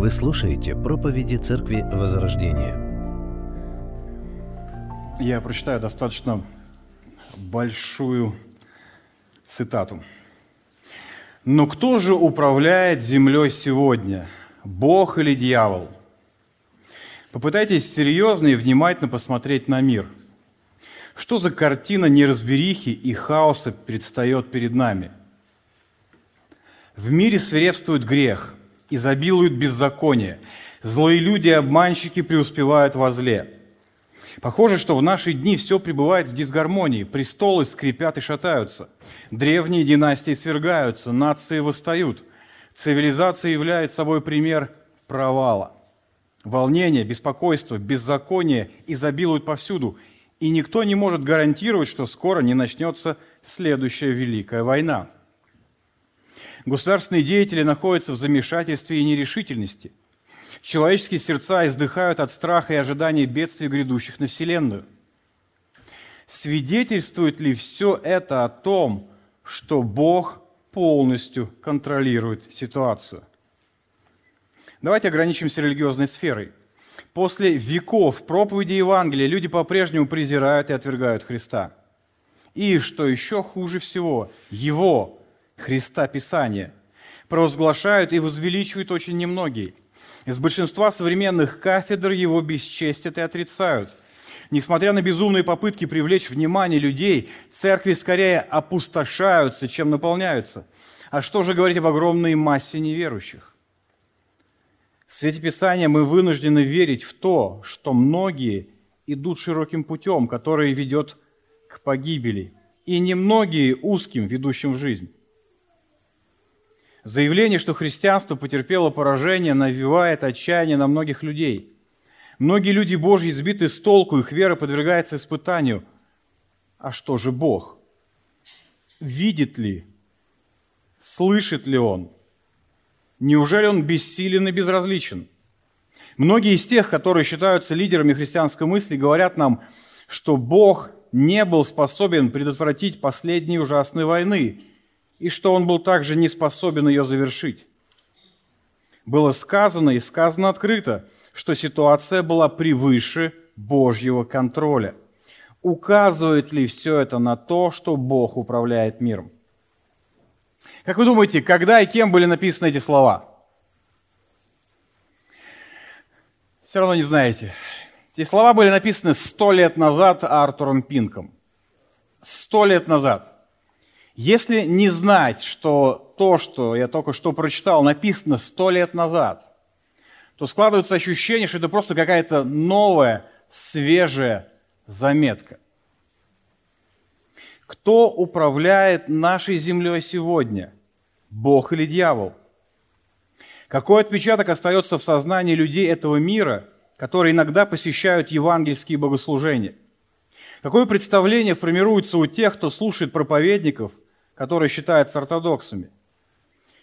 Вы слушаете проповеди Церкви Возрождения. Я прочитаю достаточно большую цитату. «Но кто же управляет землей сегодня, Бог или дьявол? Попытайтесь серьезно и внимательно посмотреть на мир. Что за картина неразберихи и хаоса предстает перед нами? В мире свирепствует грех, изобилует беззаконие, злые люди и обманщики преуспевают во зле – Похоже, что в наши дни все пребывает в дисгармонии. Престолы скрипят и шатаются. Древние династии свергаются, нации восстают. Цивилизация является собой пример провала. Волнение, беспокойство, беззаконие изобилуют повсюду. И никто не может гарантировать, что скоро не начнется следующая Великая война. Государственные деятели находятся в замешательстве и нерешительности – Человеческие сердца издыхают от страха и ожидания бедствий, грядущих на Вселенную. Свидетельствует ли все это о том, что Бог полностью контролирует ситуацию? Давайте ограничимся религиозной сферой. После веков проповеди Евангелия люди по-прежнему презирают и отвергают Христа. И, что еще хуже всего, Его, Христа Писания, провозглашают и возвеличивают очень немногие. Из большинства современных кафедр его бесчестят и отрицают. Несмотря на безумные попытки привлечь внимание людей, церкви скорее опустошаются, чем наполняются. А что же говорить об огромной массе неверующих? В свете Писания мы вынуждены верить в то, что многие идут широким путем, который ведет к погибели, и немногие узким, ведущим в жизнь. Заявление, что христианство потерпело поражение, навевает отчаяние на многих людей. Многие люди Божьи сбиты с толку, их вера подвергается испытанию. А что же Бог? Видит ли? Слышит ли Он? Неужели Он бессилен и безразличен? Многие из тех, которые считаются лидерами христианской мысли, говорят нам, что Бог не был способен предотвратить последние ужасные войны – и что он был также не способен ее завершить. Было сказано и сказано открыто, что ситуация была превыше Божьего контроля. Указывает ли все это на то, что Бог управляет миром? Как вы думаете, когда и кем были написаны эти слова? Все равно не знаете. Эти слова были написаны сто лет назад Артуром Пинком. Сто лет назад. Если не знать, что то, что я только что прочитал, написано сто лет назад, то складывается ощущение, что это просто какая-то новая, свежая заметка. Кто управляет нашей землей сегодня? Бог или дьявол? Какой отпечаток остается в сознании людей этого мира, которые иногда посещают евангельские богослужения? Какое представление формируется у тех, кто слушает проповедников – которые считаются ортодоксами.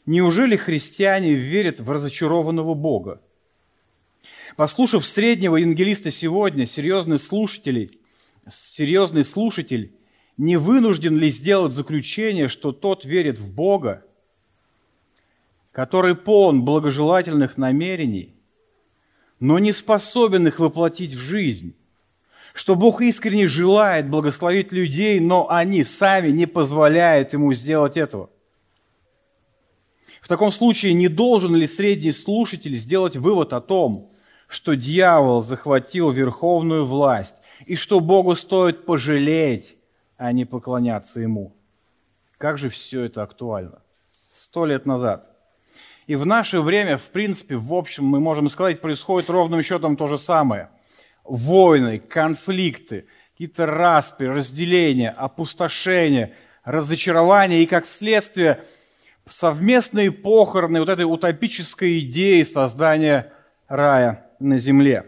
Неужели христиане верят в разочарованного Бога? Послушав среднего евангелиста сегодня, серьезный слушатель, серьезный слушатель не вынужден ли сделать заключение, что тот верит в Бога, который полон благожелательных намерений, но не способен их воплотить в жизнь? Что Бог искренне желает благословить людей, но они сами не позволяют ему сделать этого. В таком случае не должен ли средний слушатель сделать вывод о том, что дьявол захватил верховную власть и что Богу стоит пожалеть, а не поклоняться ему? Как же все это актуально? Сто лет назад. И в наше время, в принципе, в общем, мы можем сказать, происходит ровным счетом то же самое – войны, конфликты, какие-то распри, разделения, опустошения, разочарования и, как следствие, совместные похороны вот этой утопической идеи создания рая на земле.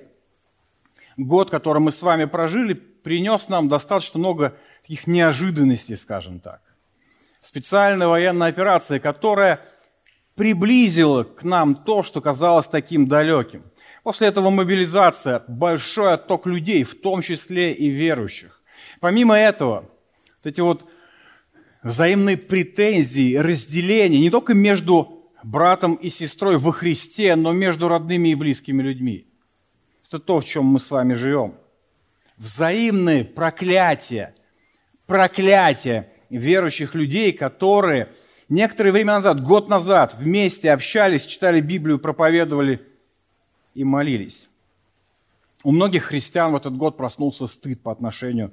Год, который мы с вами прожили, принес нам достаточно много таких неожиданностей, скажем так. Специальная военная операция, которая приблизила к нам то, что казалось таким далеким. После этого мобилизация, большой отток людей, в том числе и верующих. Помимо этого, вот эти вот взаимные претензии, разделения не только между братом и сестрой во Христе, но между родными и близкими людьми. Это то, в чем мы с вами живем. Взаимные проклятия, проклятия верующих людей, которые некоторое время назад, год назад, вместе общались, читали Библию, проповедовали и молились. У многих христиан в этот год проснулся стыд по отношению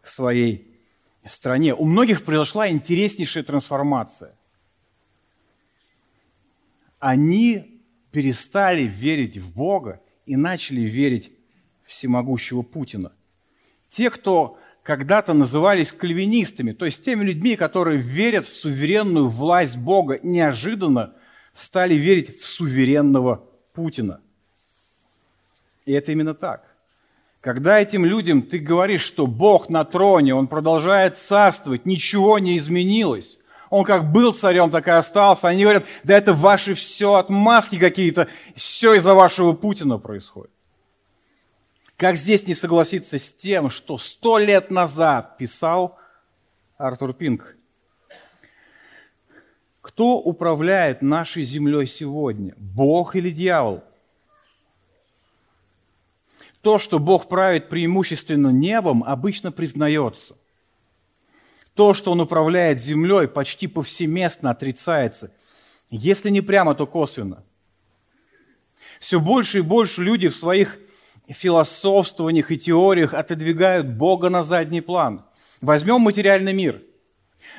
к своей стране. У многих произошла интереснейшая трансформация. Они перестали верить в Бога и начали верить всемогущего Путина. Те, кто когда-то назывались кальвинистами, то есть теми людьми, которые верят в суверенную власть Бога, неожиданно стали верить в суверенного Путина. И это именно так. Когда этим людям ты говоришь, что Бог на троне, Он продолжает царствовать, ничего не изменилось, Он как был царем, так и остался, они говорят, да это ваши все отмазки какие-то, все из-за вашего Путина происходит. Как здесь не согласиться с тем, что сто лет назад писал Артур Пинк? Кто управляет нашей землей сегодня? Бог или дьявол? То, что Бог правит преимущественно небом, обычно признается. То, что Он управляет землей, почти повсеместно отрицается. Если не прямо, то косвенно. Все больше и больше люди в своих философствованиях и теориях отодвигают Бога на задний план. Возьмем материальный мир.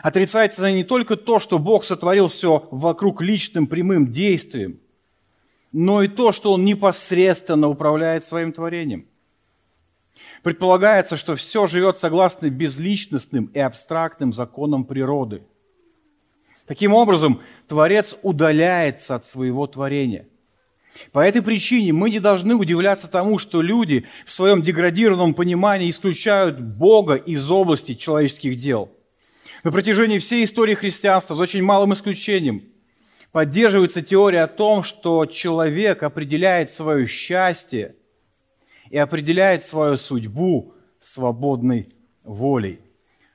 Отрицается не только то, что Бог сотворил все вокруг личным прямым действием – но и то, что он непосредственно управляет своим творением. Предполагается, что все живет согласно безличностным и абстрактным законам природы. Таким образом, Творец удаляется от своего творения. По этой причине мы не должны удивляться тому, что люди в своем деградированном понимании исключают Бога из области человеческих дел. На протяжении всей истории христианства, за очень малым исключением – поддерживается теория о том, что человек определяет свое счастье и определяет свою судьбу свободной волей.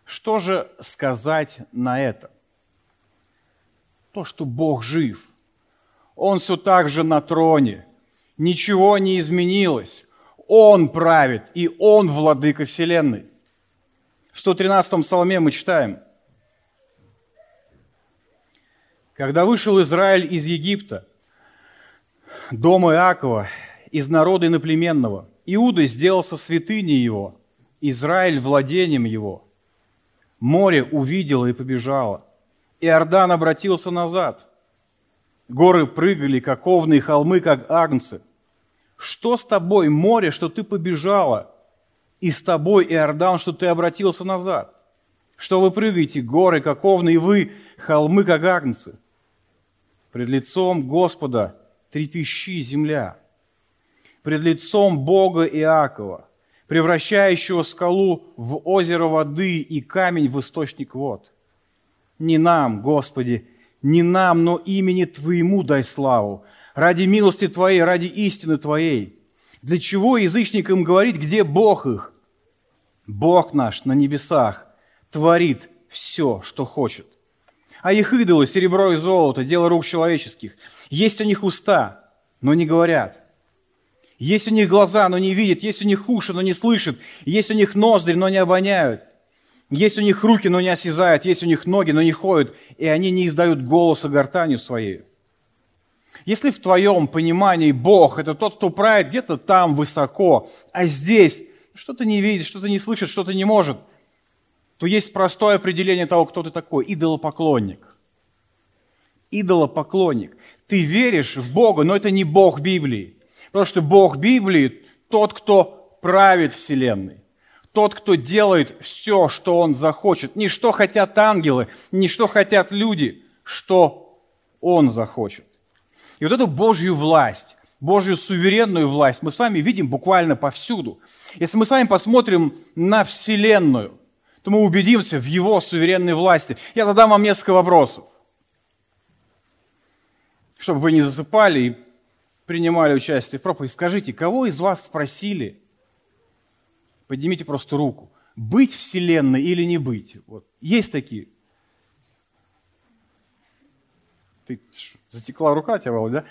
Что же сказать на это? То, что Бог жив. Он все так же на троне. Ничего не изменилось. Он правит, и Он владыка Вселенной. В 113-м псалме мы читаем – Когда вышел Израиль из Египта, дома Иакова, из народа иноплеменного, Иуда сделался святыней его, Израиль владением его. Море увидело и побежало. Иордан обратился назад. Горы прыгали, как овны, и холмы, как агнцы. Что с тобой, море, что ты побежала? И с тобой, Иордан, что ты обратился назад? Что вы прыгаете, горы, как овны, и вы, холмы, как агнцы? Пред лицом Господа трепещи земля. Пред лицом Бога Иакова, превращающего скалу в озеро воды и камень в источник вод. Не нам, Господи, не нам, но имени Твоему дай славу, ради милости Твоей, ради истины Твоей. Для чего язычникам говорить, где Бог их? Бог наш на небесах творит все, что хочет. А их идолы, серебро и золото, дело рук человеческих. Есть у них уста, но не говорят. Есть у них глаза, но не видят. Есть у них уши, но не слышат. Есть у них ноздри, но не обоняют. Есть у них руки, но не осязают. Есть у них ноги, но не ходят. И они не издают голоса гортанью своей. Если в твоем понимании Бог – это тот, кто правит где-то там высоко, а здесь что-то не видит, что-то не слышит, что-то не может – то есть простое определение того, кто ты такой – идолопоклонник. Идолопоклонник. Ты веришь в Бога, но это не Бог Библии. Потому что Бог Библии – тот, кто правит Вселенной. Тот, кто делает все, что Он захочет. Не что хотят ангелы, не что хотят люди, что Он захочет. И вот эту Божью власть, Божью суверенную власть мы с вами видим буквально повсюду. Если мы с вами посмотрим на Вселенную, то мы убедимся в его суверенной власти. Я задам вам несколько вопросов, чтобы вы не засыпали и принимали участие в проповеди. Скажите, кого из вас спросили, поднимите просто руку, быть Вселенной или не быть? Вот. Есть такие? Ты затекла рука тебя, Володя, да?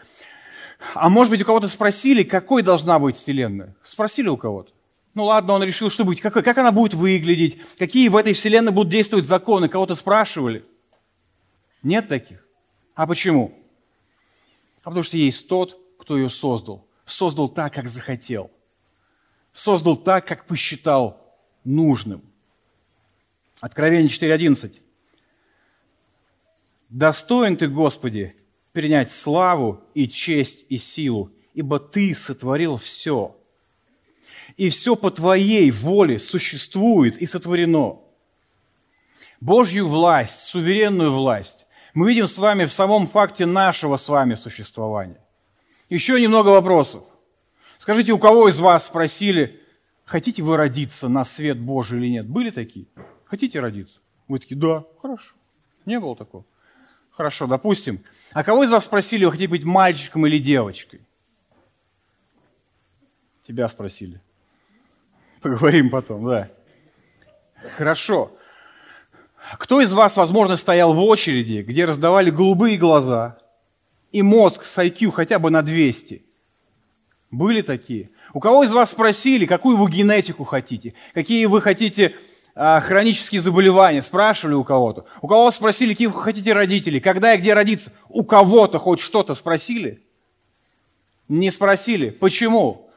А может быть, у кого-то спросили, какой должна быть Вселенная? Спросили у кого-то. Ну ладно, он решил, что будет, как, как она будет выглядеть, какие в этой Вселенной будут действовать законы, кого-то спрашивали. Нет таких. А почему? А потому что есть тот, кто ее создал. Создал так, как захотел. Создал так, как посчитал нужным. Откровение 4.11. «Достоин ты, Господи, принять славу и честь и силу, ибо Ты сотворил все, и все по Твоей воле существует и сотворено. Божью власть, суверенную власть мы видим с вами в самом факте нашего с вами существования. Еще немного вопросов. Скажите, у кого из вас спросили, хотите вы родиться на свет Божий или нет? Были такие? Хотите родиться? Вы такие, да, хорошо. Не было такого. Хорошо, допустим. А кого из вас спросили, вы хотите быть мальчиком или девочкой? Тебя спросили. Поговорим потом, да. Хорошо. Кто из вас, возможно, стоял в очереди, где раздавали голубые глаза и мозг с IQ хотя бы на 200? Были такие? У кого из вас спросили, какую вы генетику хотите? Какие вы хотите а, хронические заболевания, спрашивали у кого-то. У кого спросили, какие вы хотите родители, когда и где родиться. У кого-то хоть что-то спросили? Не спросили. Почему?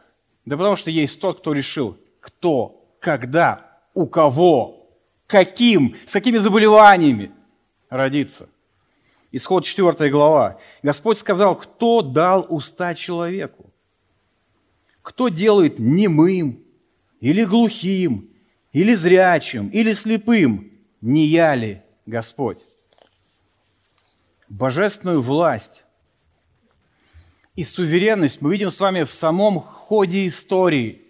Да потому что есть тот, кто решил, кто, когда, у кого, каким, с какими заболеваниями родиться. Исход 4 глава. Господь сказал, кто дал уста человеку? Кто делает немым или глухим, или зрячим, или слепым, не я ли Господь? Божественную власть и суверенность мы видим с вами в самом ходе истории.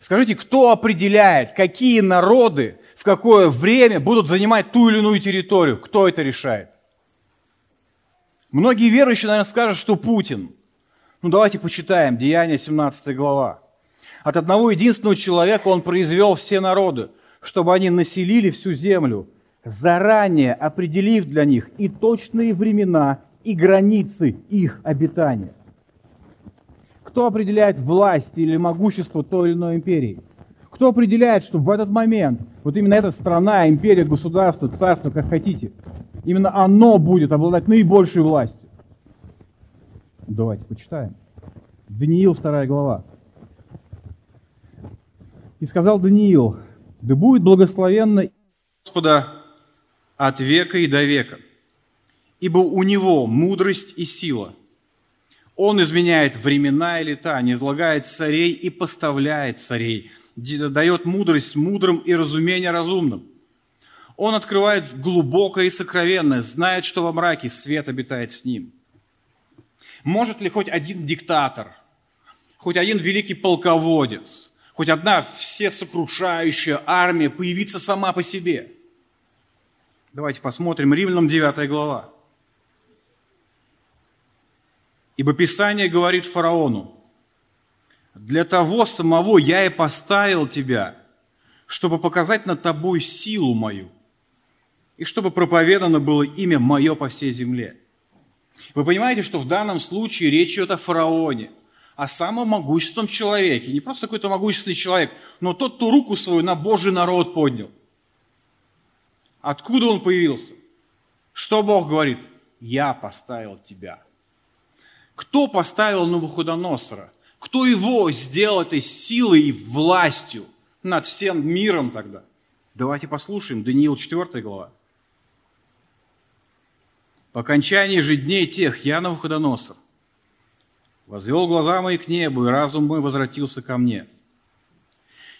Скажите, кто определяет, какие народы в какое время будут занимать ту или иную территорию? Кто это решает? Многие верующие, наверное, скажут, что Путин. Ну давайте почитаем, Деяния 17 глава. От одного единственного человека он произвел все народы, чтобы они населили всю землю, заранее определив для них и точные времена, и границы их обитания. Кто определяет власть или могущество той или иной империи? Кто определяет, что в этот момент вот именно эта страна, империя, государство, царство, как хотите, именно оно будет обладать наибольшей властью? Давайте почитаем. Даниил, вторая глава. И сказал Даниил, да будет благословенно Господа от века и до века, ибо у Него мудрость и сила. Он изменяет времена и лета, не излагает царей и поставляет царей, дает мудрость мудрым и разумение разумным. Он открывает глубокое и сокровенное, знает, что во мраке свет обитает с ним. Может ли хоть один диктатор, хоть один великий полководец – хоть одна всесокрушающая армия появиться сама по себе. Давайте посмотрим Римлянам 9 глава. Ибо Писание говорит фараону, для того самого я и поставил тебя, чтобы показать над тобой силу мою, и чтобы проповедано было имя мое по всей земле. Вы понимаете, что в данном случае речь идет о фараоне – о самом могущественном человеке. Не просто какой-то могущественный человек, но тот, кто руку свою на Божий народ поднял. Откуда он появился? Что Бог говорит? Я поставил тебя. Кто поставил Навуходоносора? Кто его сделал этой силой и властью над всем миром тогда? Давайте послушаем. Даниил 4 глава. По окончании же дней тех я Навуходоносор, Возвел глаза мои к небу, и разум мой возвратился ко мне.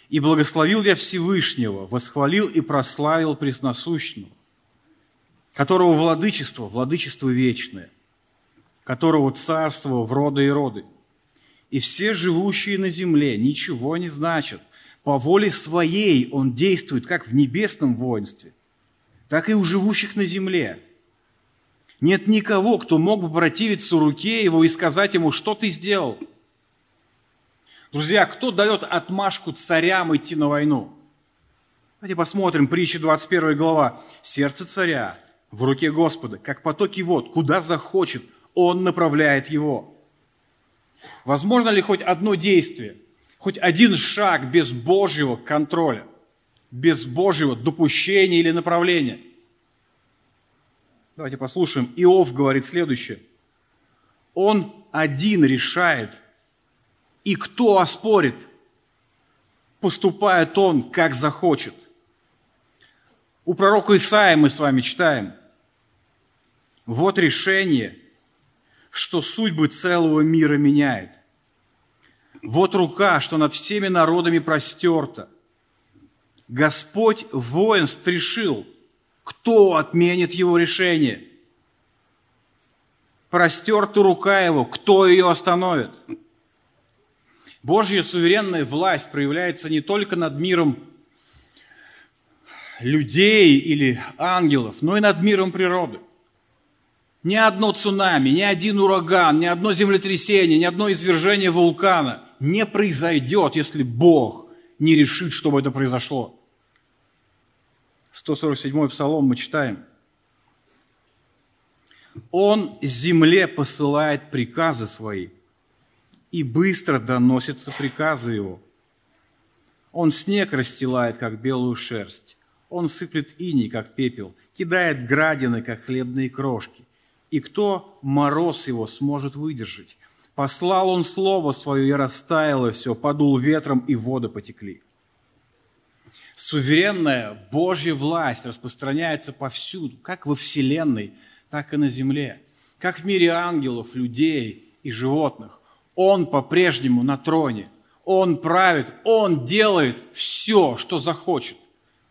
И благословил я Всевышнего, восхвалил и прославил Пресносущного, которого владычество, владычество вечное, которого царство в роды и роды. И все живущие на земле ничего не значат. По воле своей он действует как в небесном воинстве, так и у живущих на земле – нет никого, кто мог бы противиться руке его и сказать ему, что ты сделал. Друзья, кто дает отмашку царям идти на войну? Давайте посмотрим, притча 21 глава. Сердце царя в руке Господа, как потоки вод, куда захочет, Он направляет его. Возможно ли хоть одно действие, хоть один шаг без Божьего контроля, без Божьего допущения или направления? Давайте послушаем. Иов говорит следующее. Он один решает, и кто оспорит? Поступает он, как захочет. У пророка Исаия мы с вами читаем. Вот решение, что судьбы целого мира меняет. Вот рука, что над всеми народами простерта. Господь воинств решил, кто отменит его решение. Простерта рука его, кто ее остановит? Божья суверенная власть проявляется не только над миром людей или ангелов, но и над миром природы. Ни одно цунами, ни один ураган, ни одно землетрясение, ни одно извержение вулкана не произойдет, если Бог не решит, чтобы это произошло. 147-й псалом мы читаем. Он земле посылает приказы свои, и быстро доносятся приказы его. Он снег расстилает, как белую шерсть. Он сыплет иней, как пепел, кидает градины, как хлебные крошки. И кто мороз его сможет выдержать? Послал он слово свое, и растаяло все, подул ветром, и воды потекли. Суверенная Божья власть распространяется повсюду, как во Вселенной, так и на земле, как в мире ангелов, людей и животных. Он по-прежнему на троне, Он правит, Он делает все, что захочет.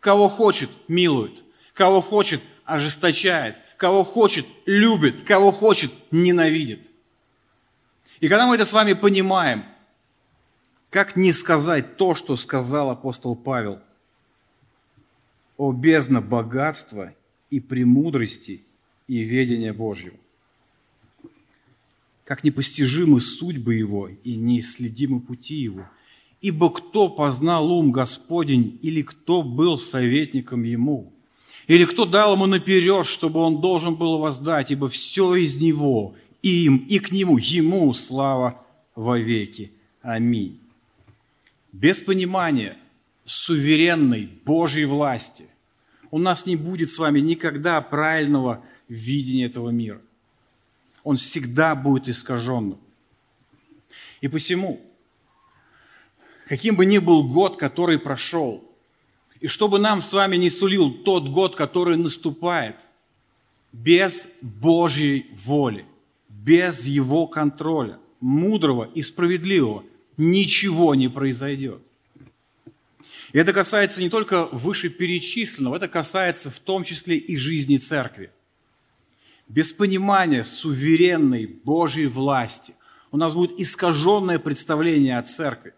Кого хочет, милует. Кого хочет, ожесточает. Кого хочет, любит. Кого хочет, ненавидит. И когда мы это с вами понимаем, как не сказать то, что сказал апостол Павел? О бездна богатства и премудрости и ведения Божьего. Как непостижимы судьбы Его и неисследимы пути Его – Ибо кто познал ум Господень, или кто был советником ему? Или кто дал ему наперед, чтобы он должен был воздать, ибо все из него, им и к нему, ему слава вовеки. Аминь. Без понимания суверенной Божьей власти у нас не будет с вами никогда правильного видения этого мира. Он всегда будет искаженным. И посему – каким бы ни был год, который прошел, и чтобы нам с вами не сулил тот год, который наступает, без Божьей воли, без Его контроля, мудрого и справедливого, ничего не произойдет. И это касается не только вышеперечисленного, это касается в том числе и жизни церкви. Без понимания суверенной Божьей власти у нас будет искаженное представление о церкви.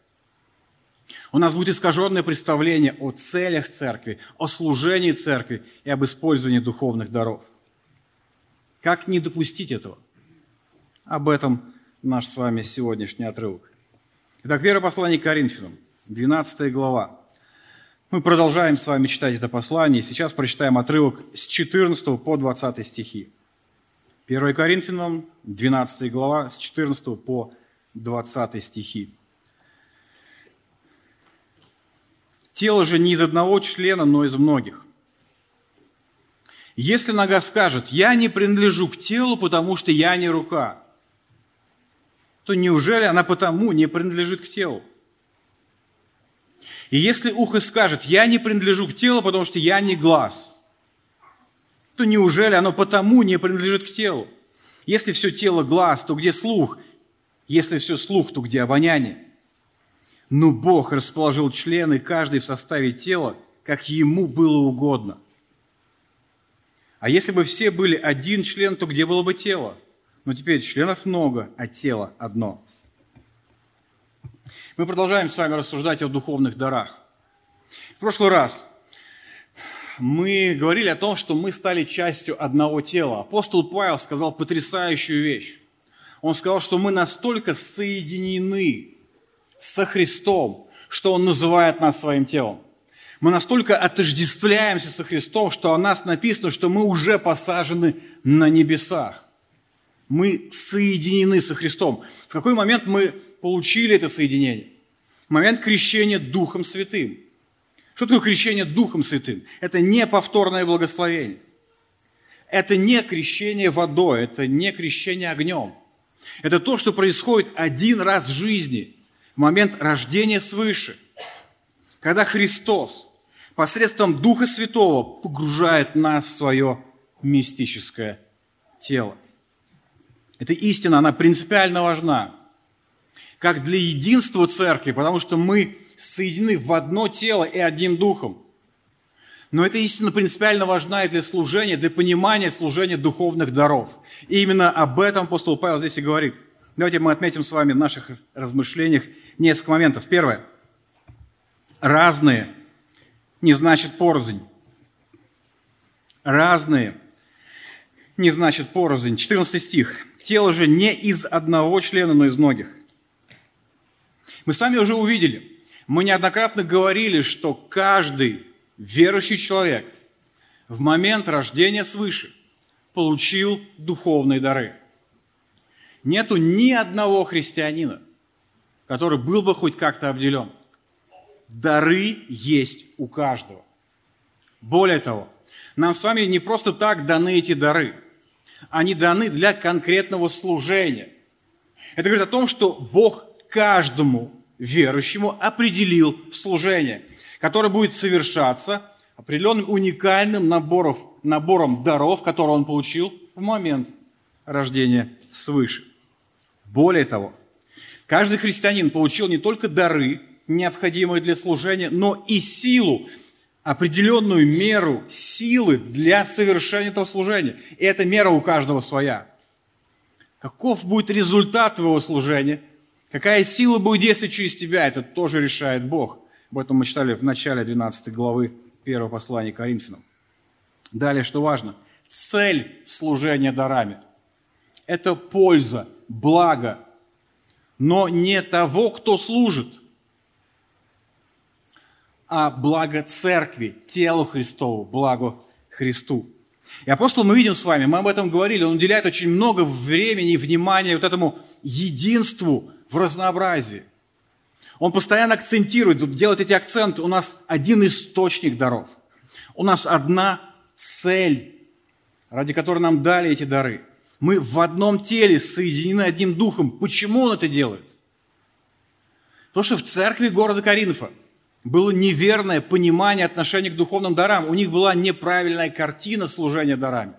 У нас будет искаженное представление о целях церкви, о служении церкви и об использовании духовных даров. Как не допустить этого? Об этом наш с вами сегодняшний отрывок. Итак, первое послание к Коринфянам, 12 глава. Мы продолжаем с вами читать это послание. Сейчас прочитаем отрывок с 14 по 20 стихи. 1 Коринфянам, 12 глава, с 14 по 20 стихи. Тело же не из одного члена, но из многих. Если нога скажет, я не принадлежу к телу, потому что я не рука, то неужели она потому не принадлежит к телу? И если ухо скажет, я не принадлежу к телу, потому что я не глаз, то неужели оно потому не принадлежит к телу? Если все тело глаз, то где слух? Если все слух, то где обоняние? Но Бог расположил члены, каждый в составе тела, как ему было угодно. А если бы все были один член, то где было бы тело? Но теперь членов много, а тело одно. Мы продолжаем с вами рассуждать о духовных дарах. В прошлый раз мы говорили о том, что мы стали частью одного тела. Апостол Павел сказал потрясающую вещь. Он сказал, что мы настолько соединены со Христом, что Он называет нас своим телом. Мы настолько отождествляемся со Христом, что о нас написано, что мы уже посажены на небесах. Мы соединены со Христом. В какой момент мы получили это соединение? В момент крещения Духом Святым. Что такое крещение Духом Святым? Это не повторное благословение. Это не крещение водой, это не крещение огнем. Это то, что происходит один раз в жизни, момент рождения свыше, когда Христос посредством Духа Святого погружает нас в свое мистическое тело. Эта истина, она принципиально важна. Как для единства церкви, потому что мы соединены в одно тело и одним духом. Но эта истина принципиально важна и для служения, для понимания служения духовных даров. И именно об этом апостол Павел здесь и говорит. Давайте мы отметим с вами в наших размышлениях несколько моментов. Первое. Разные не значит порознь. Разные не значит порознь. 14 стих. Тело же не из одного члена, но из многих. Мы сами уже увидели, мы неоднократно говорили, что каждый верующий человек в момент рождения свыше получил духовные дары. Нету ни одного христианина, который был бы хоть как-то обделен. Дары есть у каждого. Более того, нам с вами не просто так даны эти дары. Они даны для конкретного служения. Это говорит о том, что Бог каждому верующему определил служение который будет совершаться определенным уникальным набором, набором даров, которые он получил в момент рождения свыше. Более того, каждый христианин получил не только дары, необходимые для служения, но и силу, определенную меру силы для совершения этого служения. И эта мера у каждого своя. Каков будет результат твоего служения? Какая сила будет действовать через тебя? Это тоже решает Бог. Об этом мы читали в начале 12 главы 1 послания Коринфянам. Далее, что важно, цель служения дарами – это польза, благо, но не того, кто служит, а благо церкви, телу Христову, благо Христу. И апостол мы видим с вами, мы об этом говорили, он уделяет очень много времени и внимания вот этому единству в разнообразии. Он постоянно акцентирует, делает эти акценты. У нас один источник даров. У нас одна цель, ради которой нам дали эти дары. Мы в одном теле соединены одним духом. Почему он это делает? Потому что в церкви города Коринфа было неверное понимание отношения к духовным дарам. У них была неправильная картина служения дарами.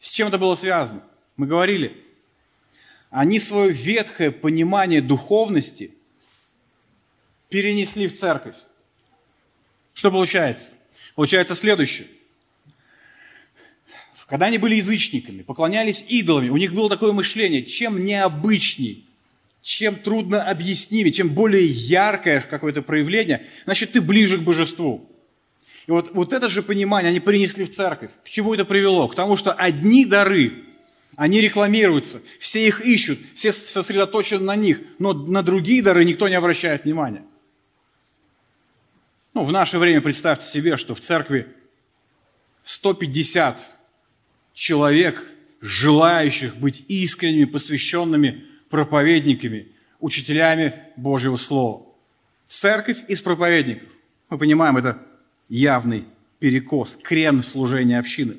С чем это было связано? Мы говорили, они свое ветхое понимание духовности – перенесли в церковь. Что получается? Получается следующее. Когда они были язычниками, поклонялись идолами, у них было такое мышление, чем необычней, чем трудно объяснимее, чем более яркое какое-то проявление, значит, ты ближе к божеству. И вот, вот это же понимание они принесли в церковь. К чему это привело? К тому, что одни дары, они рекламируются, все их ищут, все сосредоточены на них, но на другие дары никто не обращает внимания. Ну, в наше время представьте себе, что в церкви 150 человек, желающих быть искренними, посвященными проповедниками, учителями Божьего Слова. Церковь из проповедников. Мы понимаем, это явный перекос, крен служения общины.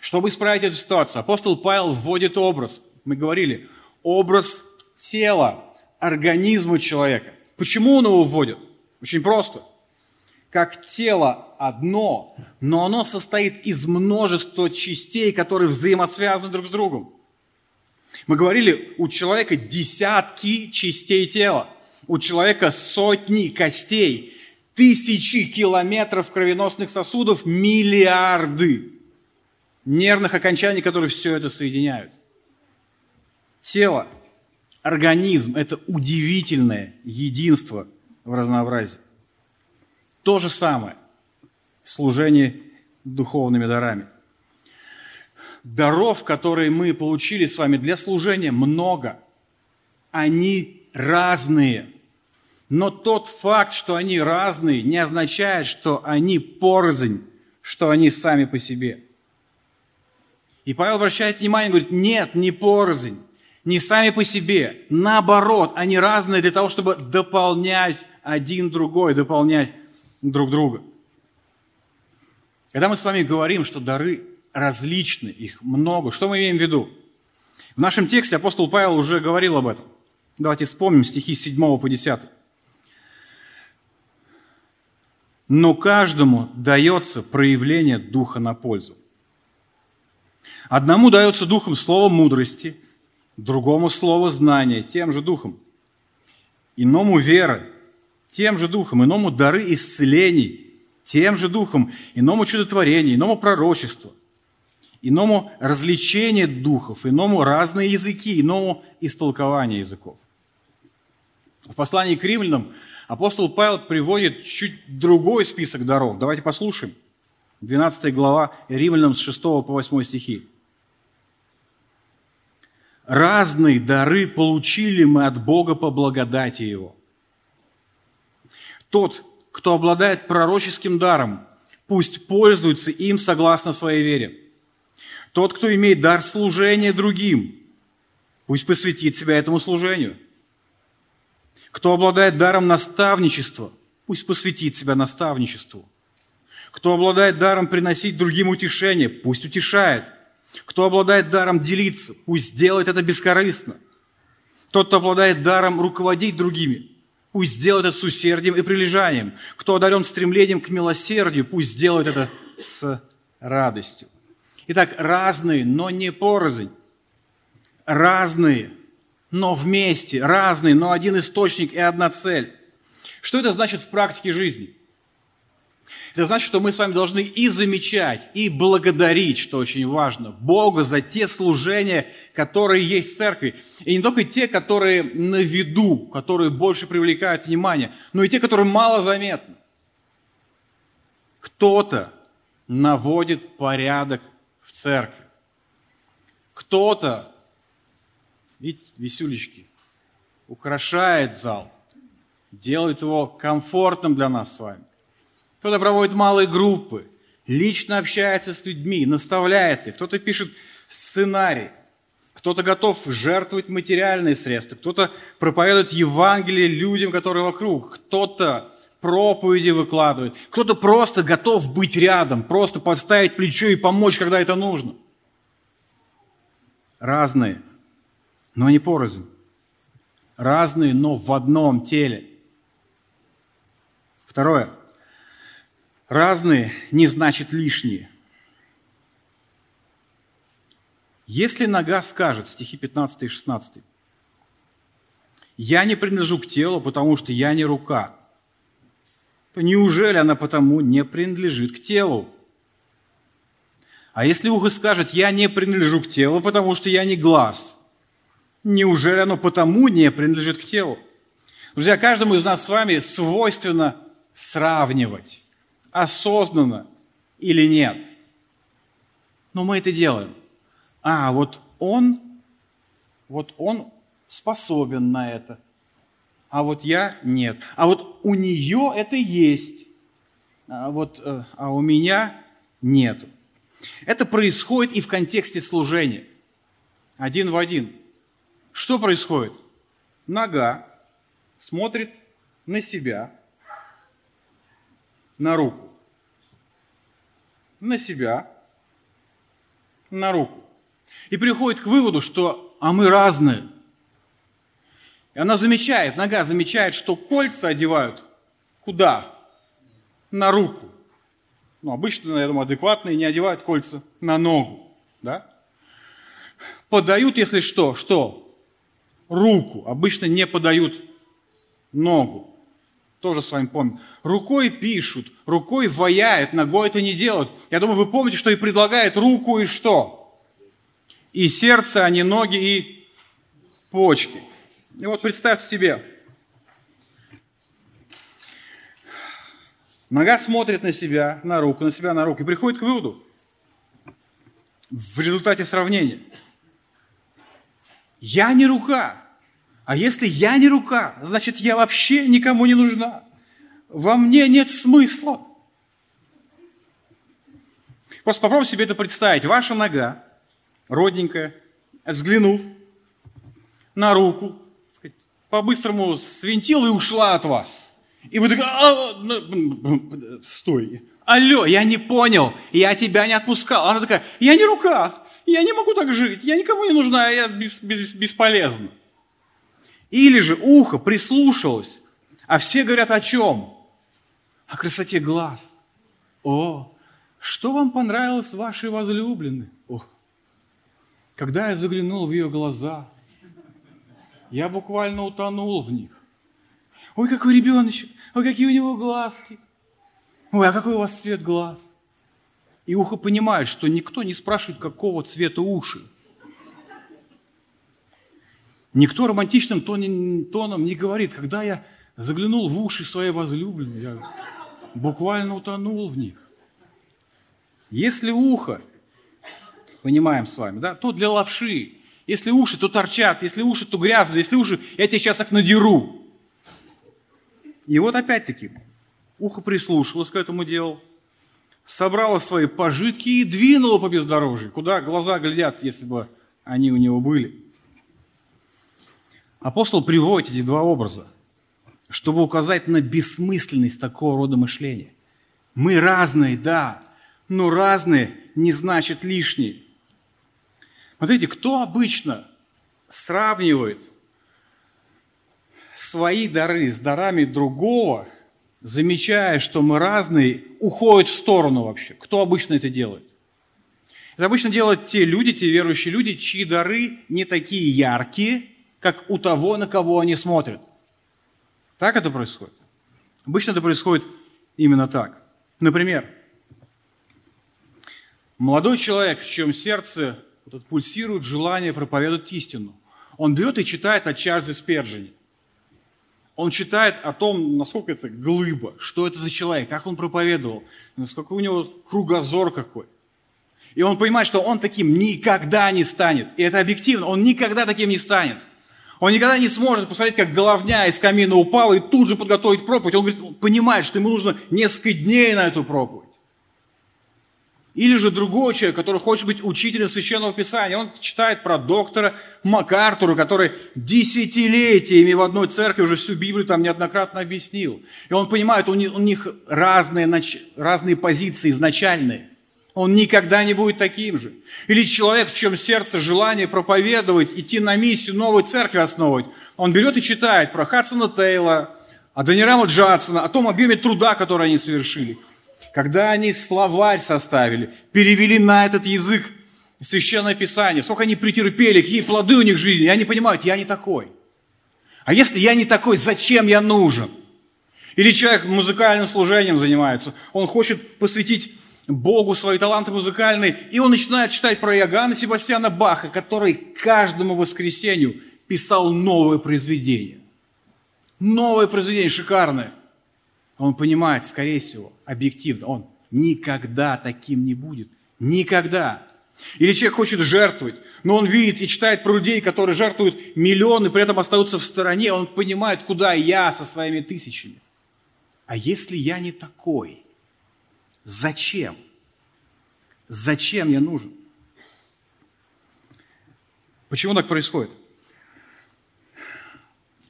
Чтобы исправить эту ситуацию, апостол Павел вводит образ. Мы говорили, образ тела, организма человека. Почему он его вводит? Очень просто. Как тело одно, но оно состоит из множества частей, которые взаимосвязаны друг с другом. Мы говорили, у человека десятки частей тела, у человека сотни костей, тысячи километров кровеносных сосудов, миллиарды нервных окончаний, которые все это соединяют. Тело, организм – это удивительное единство – в разнообразии. То же самое служение духовными дарами. Даров, которые мы получили с вами для служения, много. Они разные. Но тот факт, что они разные, не означает, что они порознь, что они сами по себе. И Павел обращает внимание говорит, нет, не порознь, не сами по себе. Наоборот, они разные для того, чтобы дополнять один другой, дополнять друг друга. Когда мы с вами говорим, что дары различны, их много, что мы имеем в виду? В нашем тексте апостол Павел уже говорил об этом. Давайте вспомним стихи с 7 по 10. Но каждому дается проявление Духа на пользу. Одному дается Духом слово мудрости, другому слово знания, тем же Духом. Иному вера, тем же Духом, иному дары исцелений, тем же Духом, иному чудотворение, иному пророчество, иному развлечение духов, иному разные языки, иному истолкование языков. В послании к римлянам апостол Павел приводит чуть другой список даров. Давайте послушаем. 12 глава Римлянам с 6 по 8 стихи. «Разные дары получили мы от Бога по благодати Его. Тот, кто обладает пророческим даром, пусть пользуется им согласно своей вере. Тот, кто имеет дар служения другим, пусть посвятит себя этому служению – кто обладает даром наставничества, пусть посвятит себя наставничеству. Кто обладает даром приносить другим утешение, пусть утешает. Кто обладает даром делиться, пусть делает это бескорыстно. Тот, кто обладает даром руководить другими, пусть сделает это с усердием и прилежанием. Кто одарен стремлением к милосердию, пусть сделает это с радостью. Итак, разные, но не порознь. Разные, но вместе, разные, но один источник и одна цель. Что это значит в практике жизни? Это значит, что мы с вами должны и замечать, и благодарить, что очень важно, Бога за те служения, которые есть в церкви. И не только те, которые на виду, которые больше привлекают внимание, но и те, которые мало заметны. Кто-то наводит порядок в церкви. Кто-то Видите, висюлечки. Украшает зал. Делает его комфортным для нас с вами. Кто-то проводит малые группы. Лично общается с людьми, наставляет их. Кто-то пишет сценарий. Кто-то готов жертвовать материальные средства. Кто-то проповедует Евангелие людям, которые вокруг. Кто-то проповеди выкладывает. Кто-то просто готов быть рядом, просто подставить плечо и помочь, когда это нужно. Разные но не порознь. Разные, но в одном теле. Второе. Разные не значит лишние. Если нога скажет, стихи 15 и 16, «Я не принадлежу к телу, потому что я не рука», неужели она потому не принадлежит к телу? А если ухо скажет, «Я не принадлежу к телу, потому что я не глаз», Неужели оно потому не принадлежит к телу? Друзья, каждому из нас с вами свойственно сравнивать, осознанно или нет. Но мы это делаем. А, вот он, вот он способен на это, а вот я нет. А вот у нее это есть, а вот э, а у меня нет. Это происходит и в контексте служения. Один в один – что происходит? Нога смотрит на себя, на руку, на себя, на руку. И приходит к выводу, что а мы разные. И она замечает, нога замечает, что кольца одевают куда? На руку. Ну, обычно, я думаю, адекватные не одевают кольца на ногу. Да? Подают, если что, что? руку, обычно не подают ногу. Тоже с вами помню. Рукой пишут, рукой ваяют, ногой это не делают. Я думаю, вы помните, что и предлагает руку и что? И сердце, а не ноги и почки. И вот представьте себе, Нога смотрит на себя, на руку, на себя, на руку и приходит к выводу в результате сравнения – я не рука, А если я не рука, значит, я вообще никому не нужна. Во мне нет смысла. Просто попробуй себе это представить. Ваша нога, родненькая, взглянув на руку, по-быстрому свинтила и ушла от вас. И вы такой, а, ну, стой, алло, я не понял, я тебя не отпускал. Она такая, я не рука, я не могу так жить, я никому не нужна, я бес, бес, бесполезна. Или же ухо прислушалось, а все говорят о чем? О красоте глаз. О, что вам понравилось вашей возлюбленной? О, когда я заглянул в ее глаза, я буквально утонул в них. Ой, какой ребеночек, ой, какие у него глазки. Ой, а какой у вас цвет глаз? И ухо понимает, что никто не спрашивает, какого цвета уши. Никто романтичным тоном не говорит, когда я заглянул в уши своей возлюбленной, я буквально утонул в них. Если ухо, понимаем с вами, да, то для лапши. Если уши, то торчат. Если уши, то грязные. Если уши, я тебе сейчас их надеру. И вот опять-таки, ухо прислушалось к этому делу, собрало свои пожитки и двинуло по бездорожью, куда глаза глядят, если бы они у него были. Апостол приводит эти два образа, чтобы указать на бессмысленность такого рода мышления. Мы разные, да, но разные не значит лишние. Смотрите, кто обычно сравнивает свои дары с дарами другого, замечая, что мы разные, уходит в сторону вообще? Кто обычно это делает? Это обычно делают те люди, те верующие люди, чьи дары не такие яркие, как у того, на кого они смотрят. Так это происходит? Обычно это происходит именно так. Например, молодой человек, в чьем сердце вот пульсирует желание проповедовать истину. Он берет и читает о Чарльзе Сперджине. Он читает о том, насколько это глыба, что это за человек, как он проповедовал, насколько у него кругозор какой. И он понимает, что он таким никогда не станет. И это объективно, он никогда таким не станет. Он никогда не сможет посмотреть, как головня из камина упала и тут же подготовить проповедь. Он говорит, он понимает, что ему нужно несколько дней на эту проповедь. Или же другой человек, который хочет быть учителем Священного Писания. Он читает про доктора МакАртура, который десятилетиями в одной церкви уже всю Библию там неоднократно объяснил. И он понимает, у них разные, разные позиции изначальные. Он никогда не будет таким же. Или человек, в чем сердце желание проповедовать, идти на миссию новой церкви основывать. Он берет и читает про Хадсона Тейла, о Данирама Джадсона, о том объеме труда, который они совершили – когда они словарь составили, перевели на этот язык Священное Писание, сколько они претерпели, какие плоды у них в жизни, и они понимают, я не такой. А если я не такой, зачем я нужен? Или человек музыкальным служением занимается, он хочет посвятить Богу свои таланты музыкальные, и он начинает читать про Иоганна Себастьяна Баха, который каждому воскресенью писал новое произведение. Новое произведение, шикарное – он понимает, скорее всего, объективно, он никогда таким не будет. Никогда. Или человек хочет жертвовать, но он видит и читает про людей, которые жертвуют миллионы, при этом остаются в стороне, он понимает, куда я со своими тысячами. А если я не такой, зачем? Зачем я нужен? Почему так происходит?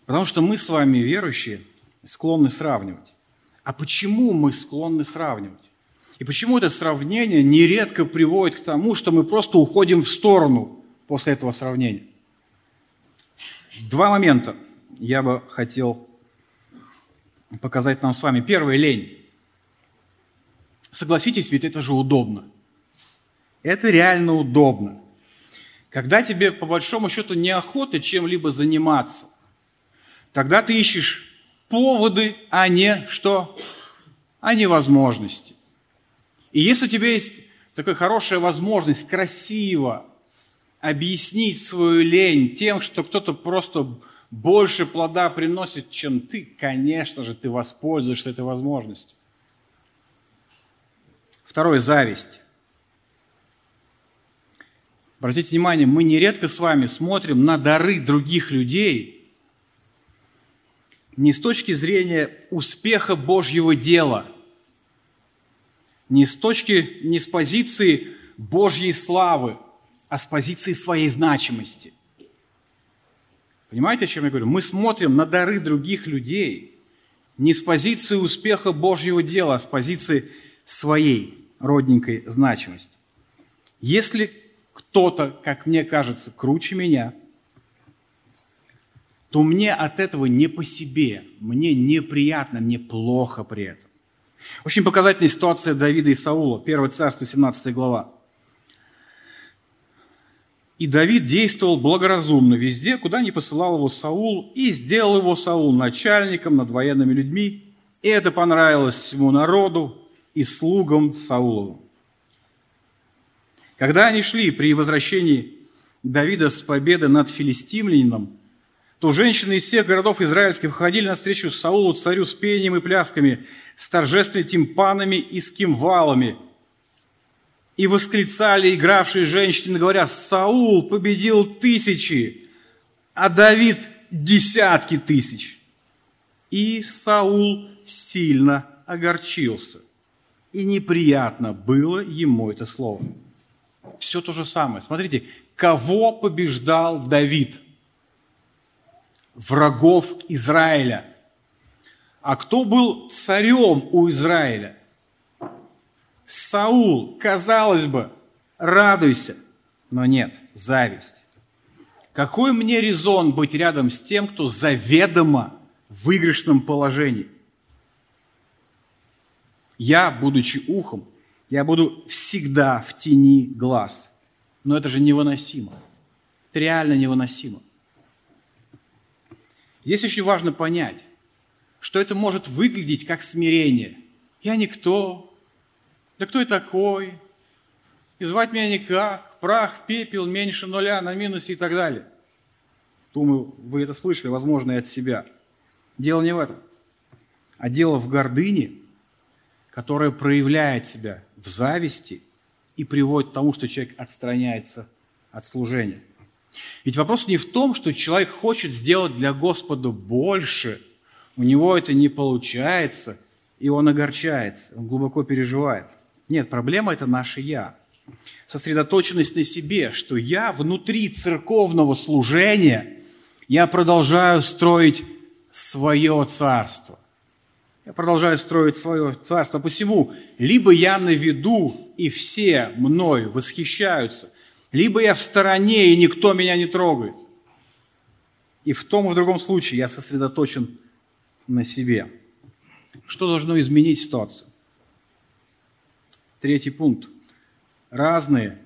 Потому что мы с вами, верующие, склонны сравнивать. А почему мы склонны сравнивать? И почему это сравнение нередко приводит к тому, что мы просто уходим в сторону после этого сравнения? Два момента я бы хотел показать нам с вами. Первый – лень. Согласитесь, ведь это же удобно. Это реально удобно. Когда тебе по большому счету неохота чем-либо заниматься, тогда ты ищешь поводы, а не что? А не возможности. И если у тебя есть такая хорошая возможность красиво объяснить свою лень тем, что кто-то просто больше плода приносит, чем ты, конечно же, ты воспользуешься этой возможностью. Второе – зависть. Обратите внимание, мы нередко с вами смотрим на дары других людей не с точки зрения успеха Божьего дела, не с точки, не с позиции Божьей славы, а с позиции своей значимости. Понимаете, о чем я говорю? Мы смотрим на дары других людей не с позиции успеха Божьего дела, а с позиции своей родненькой значимости. Если кто-то, как мне кажется, круче меня, то мне от этого не по себе, мне неприятно, мне плохо при этом. Очень показательная ситуация Давида и Саула, 1 царство, 17 глава. И Давид действовал благоразумно везде, куда не посылал его Саул, и сделал его Саул начальником над военными людьми. И это понравилось всему народу и слугам Саулову. Когда они шли при возвращении Давида с победы над филистимлянином, то женщины из всех городов израильских входили навстречу Саулу, царю, с пением и плясками, с торжественными тимпанами и с кимвалами – и восклицали игравшие женщины, говоря, Саул победил тысячи, а Давид десятки тысяч. И Саул сильно огорчился. И неприятно было ему это слово. Все то же самое. Смотрите, кого побеждал Давид? Врагов Израиля. А кто был царем у Израиля? Саул, казалось бы, радуйся, но нет, зависть. Какой мне резон быть рядом с тем, кто заведомо в выигрышном положении? Я, будучи ухом, я буду всегда в тени глаз. Но это же невыносимо. Это реально невыносимо. Здесь очень важно понять, что это может выглядеть как смирение. Я никто, да кто я такой? И звать меня никак. Прах, пепел, меньше нуля, на минусе и так далее. Думаю, вы это слышали, возможно, и от себя. Дело не в этом, а дело в гордыне, которая проявляет себя в зависти и приводит к тому, что человек отстраняется от служения. Ведь вопрос не в том, что человек хочет сделать для Господа больше, у него это не получается, и он огорчается, он глубоко переживает. Нет, проблема – это наше «я». Сосредоточенность на себе, что я внутри церковного служения, я продолжаю строить свое царство. Я продолжаю строить свое царство. Посему, либо я на виду, и все мной восхищаются, либо я в стороне, и никто меня не трогает. И в том и в другом случае я сосредоточен на себе. Что должно изменить ситуацию? Третий пункт. Разные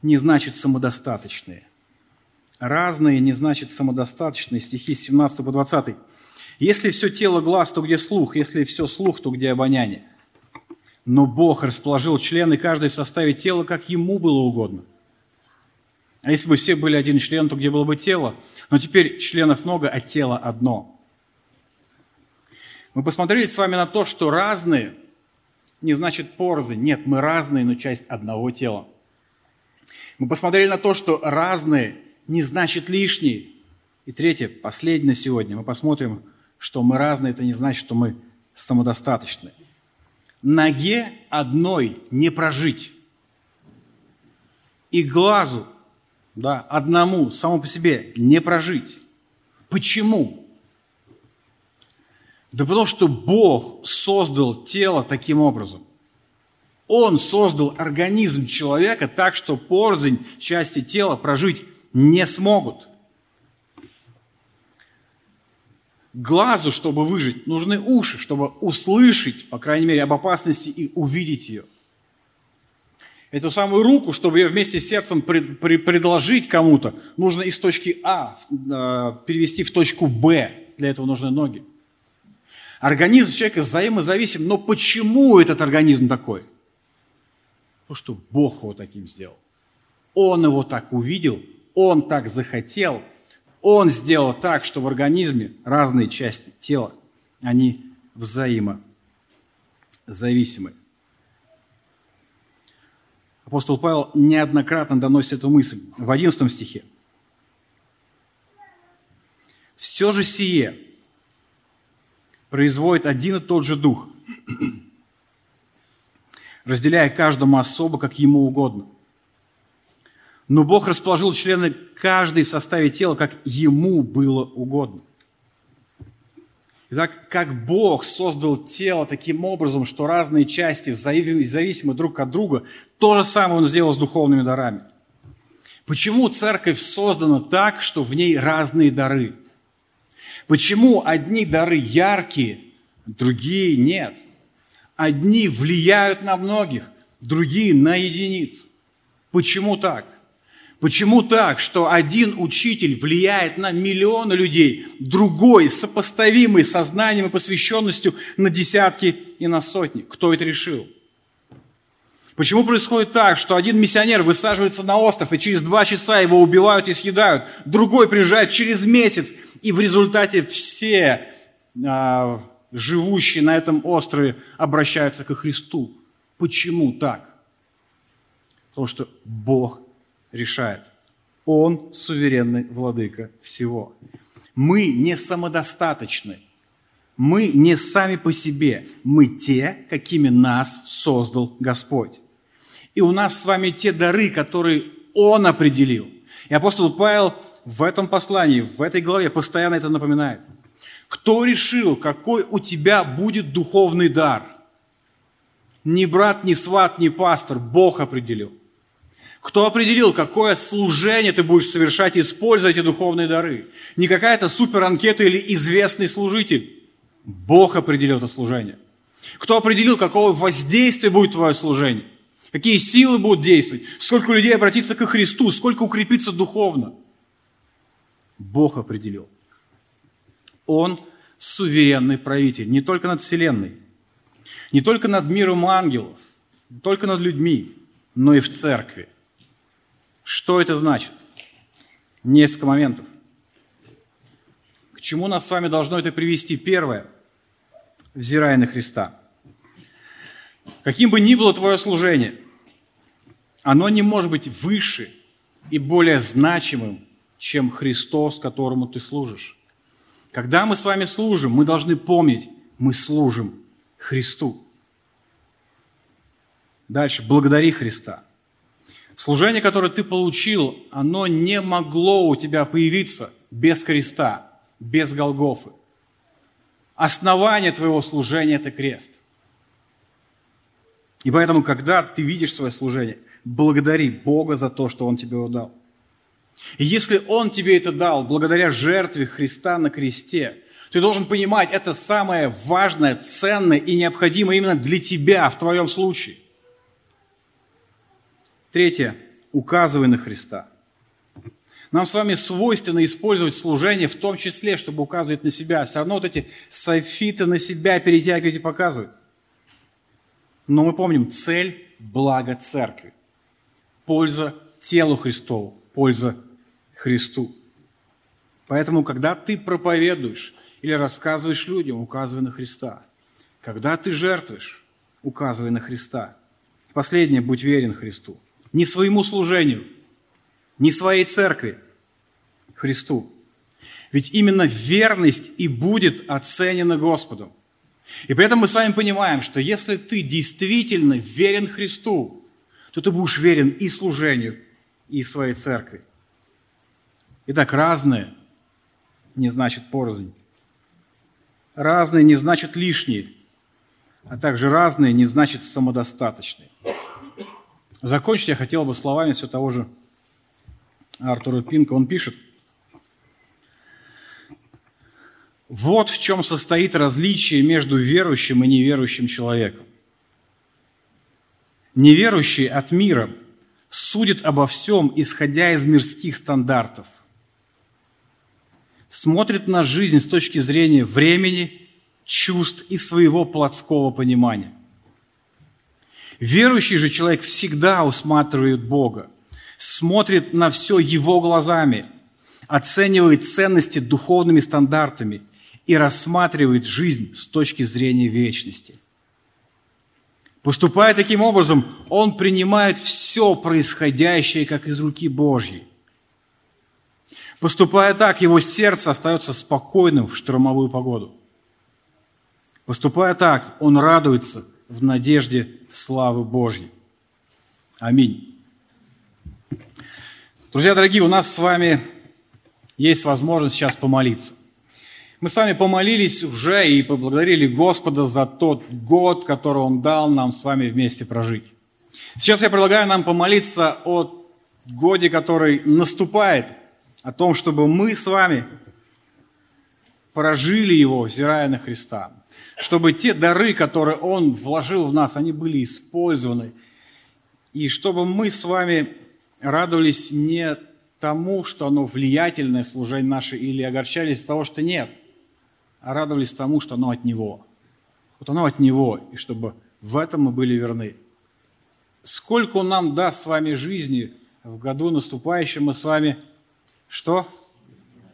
не значит самодостаточные. Разные не значит самодостаточные. Стихи с 17 по 20. Если все тело глаз, то где слух? Если все слух, то где обоняние? Но Бог расположил члены каждой в составе тела, как ему было угодно. А если бы все были один член, то где было бы тело? Но теперь членов много, а тело одно. Мы посмотрели с вами на то, что разные не значит порзы. Нет, мы разные, но часть одного тела. Мы посмотрели на то, что разные не значит лишние. И третье, последнее сегодня, мы посмотрим, что мы разные, это не значит, что мы самодостаточны. Ноге одной не прожить. И глазу, да, одному, само по себе не прожить. Почему? Да потому что Бог создал тело таким образом. Он создал организм человека так, что порзень части тела прожить не смогут. Глазу, чтобы выжить, нужны уши, чтобы услышать, по крайней мере, об опасности и увидеть ее. Эту самую руку, чтобы ее вместе с сердцем пред, пред, предложить кому-то, нужно из точки А э, перевести в точку Б. Для этого нужны ноги. Организм человека взаимозависим. Но почему этот организм такой? Потому что Бог его таким сделал. Он его так увидел, он так захотел, он сделал так, что в организме разные части тела, они взаимозависимы. Апостол Павел неоднократно доносит эту мысль в 11 стихе. Все же сие производит один и тот же дух, разделяя каждому особо, как ему угодно. Но Бог расположил члены каждой в составе тела, как ему было угодно. Итак, как Бог создал тело таким образом, что разные части зависимы друг от друга, то же самое Он сделал с духовными дарами. Почему церковь создана так, что в ней разные дары? Почему одни дары яркие, другие нет? Одни влияют на многих, другие на единиц. Почему так? Почему так, что один учитель влияет на миллионы людей, другой, сопоставимый со знанием и посвященностью, на десятки и на сотни? Кто это решил? Почему происходит так, что один миссионер высаживается на остров, и через два часа его убивают и съедают, другой приезжает через месяц, и в результате все а, живущие на этом острове обращаются ко Христу? Почему так? Потому что Бог решает. Он суверенный владыка всего. Мы не самодостаточны. Мы не сами по себе. Мы те, какими нас создал Господь. И у нас с вами те дары, которые Он определил. И апостол Павел в этом послании, в этой главе постоянно это напоминает. Кто решил, какой у тебя будет духовный дар? Ни брат, ни сват, ни пастор. Бог определил. Кто определил, какое служение ты будешь совершать, используя эти духовные дары? Не какая-то супер анкета или известный служитель. Бог определил это служение. Кто определил, какого воздействия будет твое служение? Какие силы будут действовать? Сколько людей обратится к Христу? Сколько укрепится духовно? Бог определил. Он суверенный правитель не только над Вселенной, не только над миром ангелов, не только над людьми, но и в церкви. Что это значит? Несколько моментов. К чему нас с вами должно это привести? Первое, взирая на Христа. Каким бы ни было твое служение, оно не может быть выше и более значимым, чем Христос, которому ты служишь. Когда мы с вами служим, мы должны помнить, мы служим Христу. Дальше, благодари Христа – Служение, которое ты получил, оно не могло у тебя появиться без креста, без Голгофы. Основание твоего служения – это крест. И поэтому, когда ты видишь свое служение, благодари Бога за то, что Он тебе его дал. И если Он тебе это дал благодаря жертве Христа на кресте, ты должен понимать, это самое важное, ценное и необходимое именно для тебя в твоем случае. Третье. Указывай на Христа. Нам с вами свойственно использовать служение в том числе, чтобы указывать на себя. Все равно вот эти софиты на себя перетягивать и показывать. Но мы помним, цель – благо церкви. Польза телу Христову, польза Христу. Поэтому, когда ты проповедуешь или рассказываешь людям, указывай на Христа. Когда ты жертвуешь, указывай на Христа. Последнее – будь верен Христу не своему служению, не своей церкви, Христу. Ведь именно верность и будет оценена Господом. И поэтому мы с вами понимаем, что если ты действительно верен Христу, то ты будешь верен и служению, и своей церкви. Итак, разные не значит порознь. Разные не значит лишние, а также разные не значит самодостаточные. Закончить я хотел бы словами все того же Артура Пинка. Он пишет, вот в чем состоит различие между верующим и неверующим человеком. Неверующий от мира судит обо всем, исходя из мирских стандартов. Смотрит на жизнь с точки зрения времени, чувств и своего плотского понимания – Верующий же человек всегда усматривает Бога, смотрит на все Его глазами, оценивает ценности духовными стандартами и рассматривает жизнь с точки зрения вечности. Поступая таким образом, он принимает все происходящее как из руки Божьей. Поступая так, его сердце остается спокойным в штормовую погоду. Поступая так, он радуется в надежде славы Божьей. Аминь. Друзья дорогие, у нас с вами есть возможность сейчас помолиться. Мы с вами помолились уже и поблагодарили Господа за тот год, который Он дал нам с вами вместе прожить. Сейчас я предлагаю нам помолиться о годе, который наступает, о том, чтобы мы с вами прожили его, взирая на Христа. Чтобы те дары, которые Он вложил в нас, они были использованы. И чтобы мы с вами радовались не тому, что оно влиятельное служение наше, или огорчались того, что нет – а радовались тому, что оно от Него. Вот оно от Него, и чтобы в этом мы были верны. Сколько Он нам даст с вами жизни в году наступающем, мы с вами что?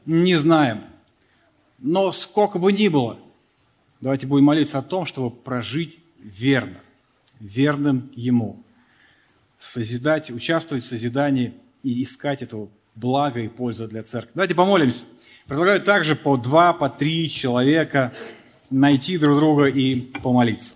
Не знаем. Но сколько бы ни было, давайте будем молиться о том, чтобы прожить верно, верным Ему. Созидать, участвовать в созидании и искать этого блага и пользы для церкви. Давайте помолимся. Предлагаю также по два, по три человека найти друг друга и помолиться.